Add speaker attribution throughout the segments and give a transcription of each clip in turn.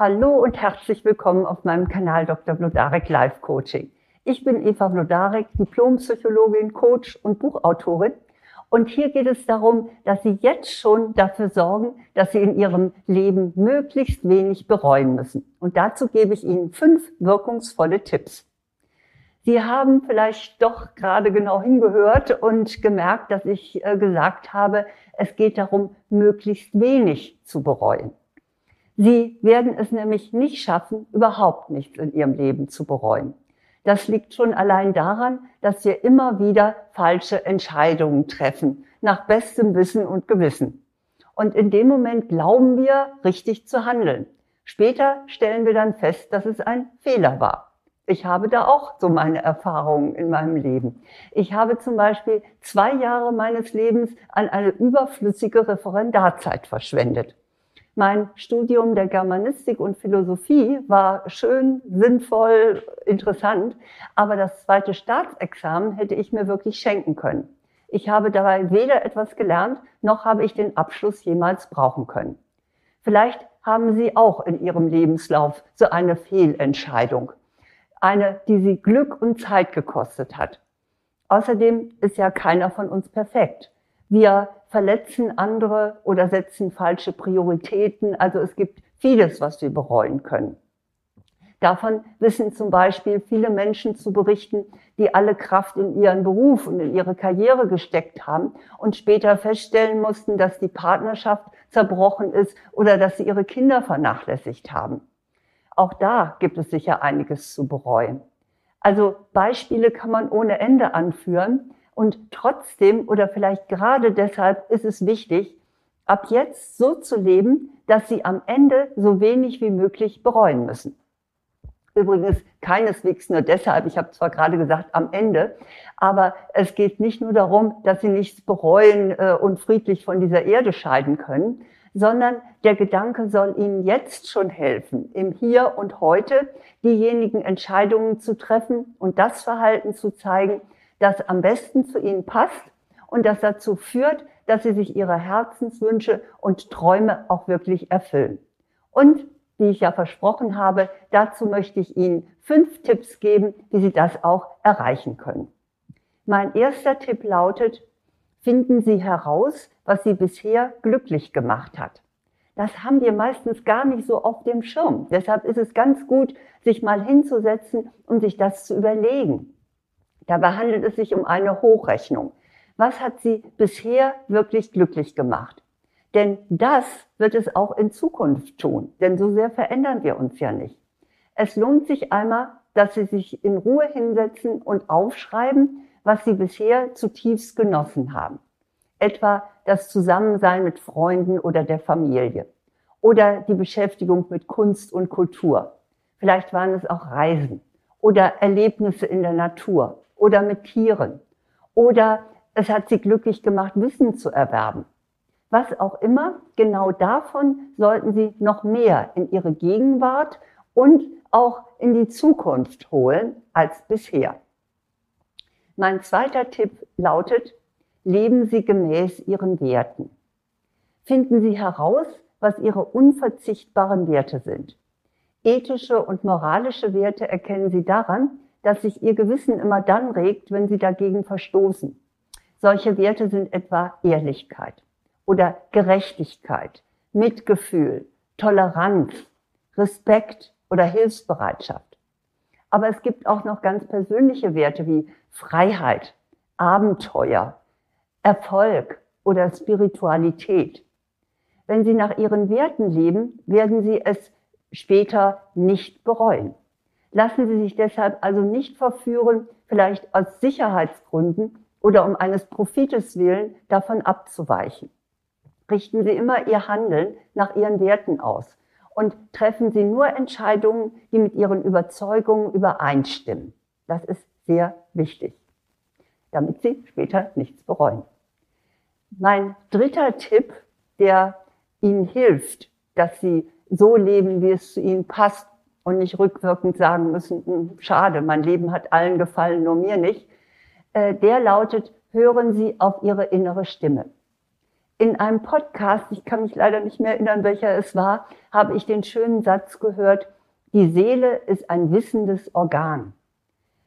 Speaker 1: Hallo und herzlich willkommen auf meinem Kanal Dr. Blodarek Life Coaching. Ich bin Eva Blodarek, Diplompsychologin, Coach und Buchautorin. Und hier geht es darum, dass Sie jetzt schon dafür sorgen, dass Sie in Ihrem Leben möglichst wenig bereuen müssen. Und dazu gebe ich Ihnen fünf wirkungsvolle Tipps. Sie haben vielleicht doch gerade genau hingehört und gemerkt, dass ich äh, gesagt habe, es geht darum, möglichst wenig zu bereuen. Sie werden es nämlich nicht schaffen, überhaupt nichts in Ihrem Leben zu bereuen. Das liegt schon allein daran, dass wir immer wieder falsche Entscheidungen treffen, nach bestem Wissen und Gewissen. Und in dem Moment glauben wir, richtig zu handeln. Später stellen wir dann fest, dass es ein Fehler war. Ich habe da auch so meine Erfahrungen in meinem Leben. Ich habe zum Beispiel zwei Jahre meines Lebens an eine überflüssige Referendarzeit verschwendet. Mein Studium der Germanistik und Philosophie war schön, sinnvoll, interessant, aber das zweite Staatsexamen hätte ich mir wirklich schenken können. Ich habe dabei weder etwas gelernt, noch habe ich den Abschluss jemals brauchen können. Vielleicht haben Sie auch in Ihrem Lebenslauf so eine Fehlentscheidung. Eine, die Sie Glück und Zeit gekostet hat. Außerdem ist ja keiner von uns perfekt. Wir verletzen andere oder setzen falsche Prioritäten. Also es gibt vieles, was wir bereuen können. Davon wissen zum Beispiel viele Menschen zu berichten, die alle Kraft in ihren Beruf und in ihre Karriere gesteckt haben und später feststellen mussten, dass die Partnerschaft zerbrochen ist oder dass sie ihre Kinder vernachlässigt haben. Auch da gibt es sicher einiges zu bereuen. Also Beispiele kann man ohne Ende anführen, und trotzdem oder vielleicht gerade deshalb ist es wichtig, ab jetzt so zu leben, dass Sie am Ende so wenig wie möglich bereuen müssen. Übrigens keineswegs nur deshalb, ich habe zwar gerade gesagt am Ende, aber es geht nicht nur darum, dass Sie nichts bereuen äh, und friedlich von dieser Erde scheiden können, sondern der Gedanke soll Ihnen jetzt schon helfen, im Hier und Heute diejenigen Entscheidungen zu treffen und das Verhalten zu zeigen, das am besten zu ihnen passt und das dazu führt, dass sie sich ihre Herzenswünsche und Träume auch wirklich erfüllen. Und wie ich ja versprochen habe, dazu möchte ich Ihnen fünf Tipps geben, wie Sie das auch erreichen können. Mein erster Tipp lautet, finden Sie heraus, was Sie bisher glücklich gemacht hat. Das haben wir meistens gar nicht so auf dem Schirm. Deshalb ist es ganz gut, sich mal hinzusetzen und sich das zu überlegen. Dabei handelt es sich um eine Hochrechnung. Was hat sie bisher wirklich glücklich gemacht? Denn das wird es auch in Zukunft tun, denn so sehr verändern wir uns ja nicht. Es lohnt sich einmal, dass Sie sich in Ruhe hinsetzen und aufschreiben, was Sie bisher zutiefst genossen haben. Etwa das Zusammensein mit Freunden oder der Familie oder die Beschäftigung mit Kunst und Kultur. Vielleicht waren es auch Reisen oder Erlebnisse in der Natur oder mit Tieren. Oder es hat sie glücklich gemacht, Wissen zu erwerben. Was auch immer, genau davon sollten Sie noch mehr in Ihre Gegenwart und auch in die Zukunft holen als bisher. Mein zweiter Tipp lautet, leben Sie gemäß Ihren Werten. Finden Sie heraus, was Ihre unverzichtbaren Werte sind. Ethische und moralische Werte erkennen Sie daran, dass sich ihr Gewissen immer dann regt, wenn sie dagegen verstoßen. Solche Werte sind etwa Ehrlichkeit oder Gerechtigkeit, Mitgefühl, Toleranz, Respekt oder Hilfsbereitschaft. Aber es gibt auch noch ganz persönliche Werte wie Freiheit, Abenteuer, Erfolg oder Spiritualität. Wenn Sie nach Ihren Werten leben, werden Sie es später nicht bereuen. Lassen Sie sich deshalb also nicht verführen, vielleicht aus Sicherheitsgründen oder um eines Profites willen davon abzuweichen. Richten Sie immer Ihr Handeln nach Ihren Werten aus und treffen Sie nur Entscheidungen, die mit Ihren Überzeugungen übereinstimmen. Das ist sehr wichtig, damit Sie später nichts bereuen. Mein dritter Tipp, der Ihnen hilft, dass Sie so leben, wie es zu Ihnen passt und nicht rückwirkend sagen müssen, hm, schade, mein Leben hat allen gefallen, nur mir nicht, äh, der lautet, hören Sie auf Ihre innere Stimme. In einem Podcast, ich kann mich leider nicht mehr erinnern, welcher es war, habe ich den schönen Satz gehört, die Seele ist ein wissendes Organ.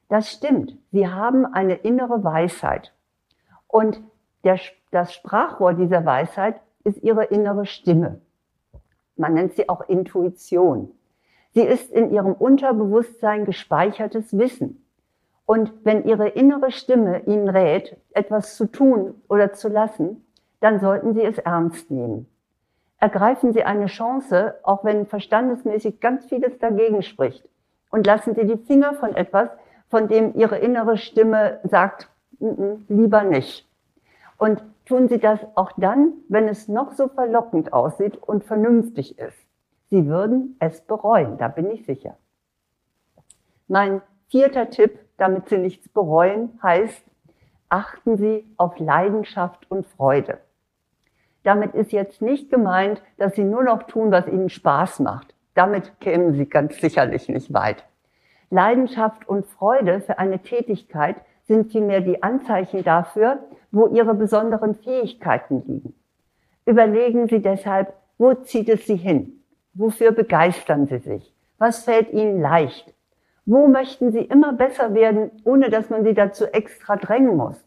Speaker 1: Das stimmt. Sie haben eine innere Weisheit. Und der, das Sprachrohr dieser Weisheit ist ihre innere Stimme. Man nennt sie auch Intuition. Sie ist in ihrem Unterbewusstsein gespeichertes Wissen. Und wenn ihre innere Stimme ihnen rät, etwas zu tun oder zu lassen, dann sollten sie es ernst nehmen. Ergreifen Sie eine Chance, auch wenn verstandesmäßig ganz vieles dagegen spricht. Und lassen Sie die Finger von etwas, von dem Ihre innere Stimme sagt, N -n, lieber nicht. Und tun Sie das auch dann, wenn es noch so verlockend aussieht und vernünftig ist. Sie würden es bereuen, da bin ich sicher. Mein vierter Tipp, damit Sie nichts bereuen, heißt, achten Sie auf Leidenschaft und Freude. Damit ist jetzt nicht gemeint, dass Sie nur noch tun, was Ihnen Spaß macht. Damit kämen Sie ganz sicherlich nicht weit. Leidenschaft und Freude für eine Tätigkeit sind vielmehr die Anzeichen dafür, wo Ihre besonderen Fähigkeiten liegen. Überlegen Sie deshalb, wo zieht es Sie hin? Wofür begeistern Sie sich? Was fällt Ihnen leicht? Wo möchten Sie immer besser werden, ohne dass man Sie dazu extra drängen muss?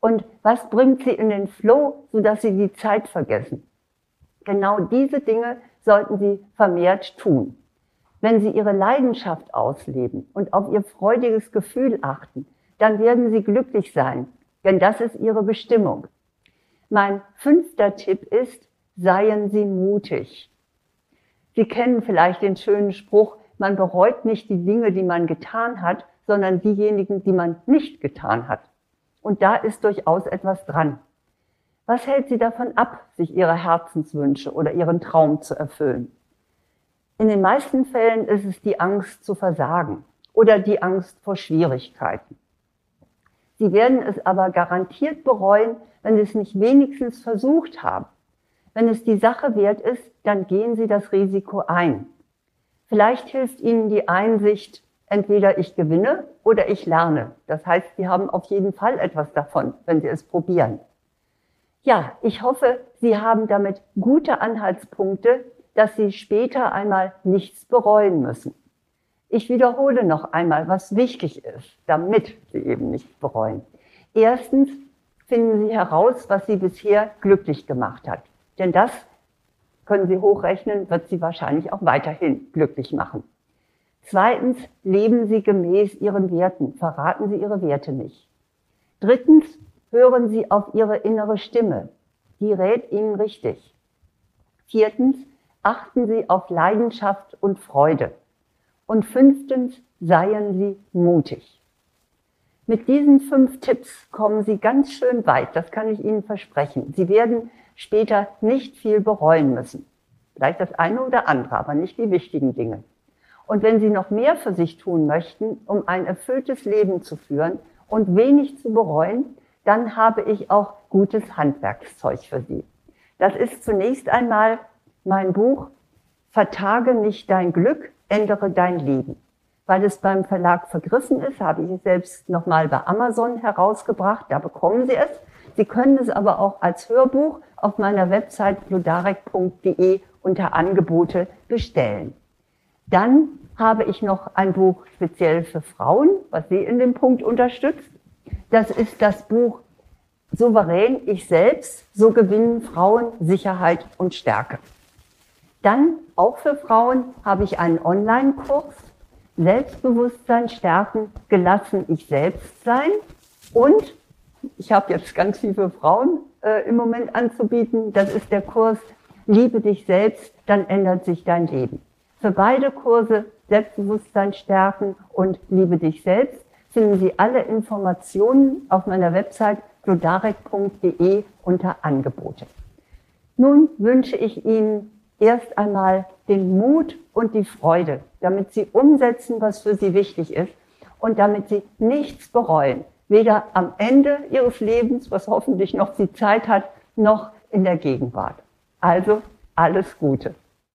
Speaker 1: Und was bringt Sie in den Flow, sodass Sie die Zeit vergessen? Genau diese Dinge sollten Sie vermehrt tun. Wenn Sie Ihre Leidenschaft ausleben und auf Ihr freudiges Gefühl achten, dann werden Sie glücklich sein, denn das ist Ihre Bestimmung. Mein fünfter Tipp ist, seien Sie mutig. Sie kennen vielleicht den schönen Spruch, man bereut nicht die Dinge, die man getan hat, sondern diejenigen, die man nicht getan hat. Und da ist durchaus etwas dran. Was hält Sie davon ab, sich Ihre Herzenswünsche oder Ihren Traum zu erfüllen? In den meisten Fällen ist es die Angst zu versagen oder die Angst vor Schwierigkeiten. Sie werden es aber garantiert bereuen, wenn Sie es nicht wenigstens versucht haben. Wenn es die Sache wert ist, dann gehen Sie das Risiko ein. Vielleicht hilft Ihnen die Einsicht, entweder ich gewinne oder ich lerne. Das heißt, Sie haben auf jeden Fall etwas davon, wenn Sie es probieren. Ja, ich hoffe, Sie haben damit gute Anhaltspunkte, dass Sie später einmal nichts bereuen müssen. Ich wiederhole noch einmal, was wichtig ist, damit Sie eben nichts bereuen. Erstens finden Sie heraus, was Sie bisher glücklich gemacht hat. Denn das können Sie hochrechnen, wird Sie wahrscheinlich auch weiterhin glücklich machen. Zweitens, leben Sie gemäß Ihren Werten, verraten Sie Ihre Werte nicht. Drittens, hören Sie auf Ihre innere Stimme, die rät Ihnen richtig. Viertens, achten Sie auf Leidenschaft und Freude. Und fünftens, seien Sie mutig. Mit diesen fünf Tipps kommen Sie ganz schön weit, das kann ich Ihnen versprechen. Sie werden später nicht viel bereuen müssen. Vielleicht das eine oder andere, aber nicht die wichtigen Dinge. Und wenn Sie noch mehr für sich tun möchten, um ein erfülltes Leben zu führen und wenig zu bereuen, dann habe ich auch gutes Handwerkszeug für Sie. Das ist zunächst einmal mein Buch Vertage nicht dein Glück, ändere dein Leben. Weil es beim Verlag vergriffen ist, habe ich es selbst nochmal bei Amazon herausgebracht. Da bekommen Sie es. Sie können es aber auch als Hörbuch auf meiner Website blodarek.de unter Angebote bestellen. Dann habe ich noch ein Buch speziell für Frauen, was Sie in dem Punkt unterstützt. Das ist das Buch Souverän ich selbst, so gewinnen Frauen Sicherheit und Stärke. Dann auch für Frauen habe ich einen Online-Kurs Selbstbewusstsein stärken, gelassen ich selbst sein und ich habe jetzt ganz viele Frauen äh, im Moment anzubieten. Das ist der Kurs Liebe dich selbst, dann ändert sich dein Leben. Für beide Kurse Selbstbewusstsein stärken und Liebe dich selbst finden Sie alle Informationen auf meiner Website glodarek.de unter Angebote. Nun wünsche ich Ihnen erst einmal den Mut und die Freude, damit Sie umsetzen, was für Sie wichtig ist und damit Sie nichts bereuen, weder am Ende Ihres Lebens, was hoffentlich noch die Zeit hat, noch in der Gegenwart. Also alles Gute.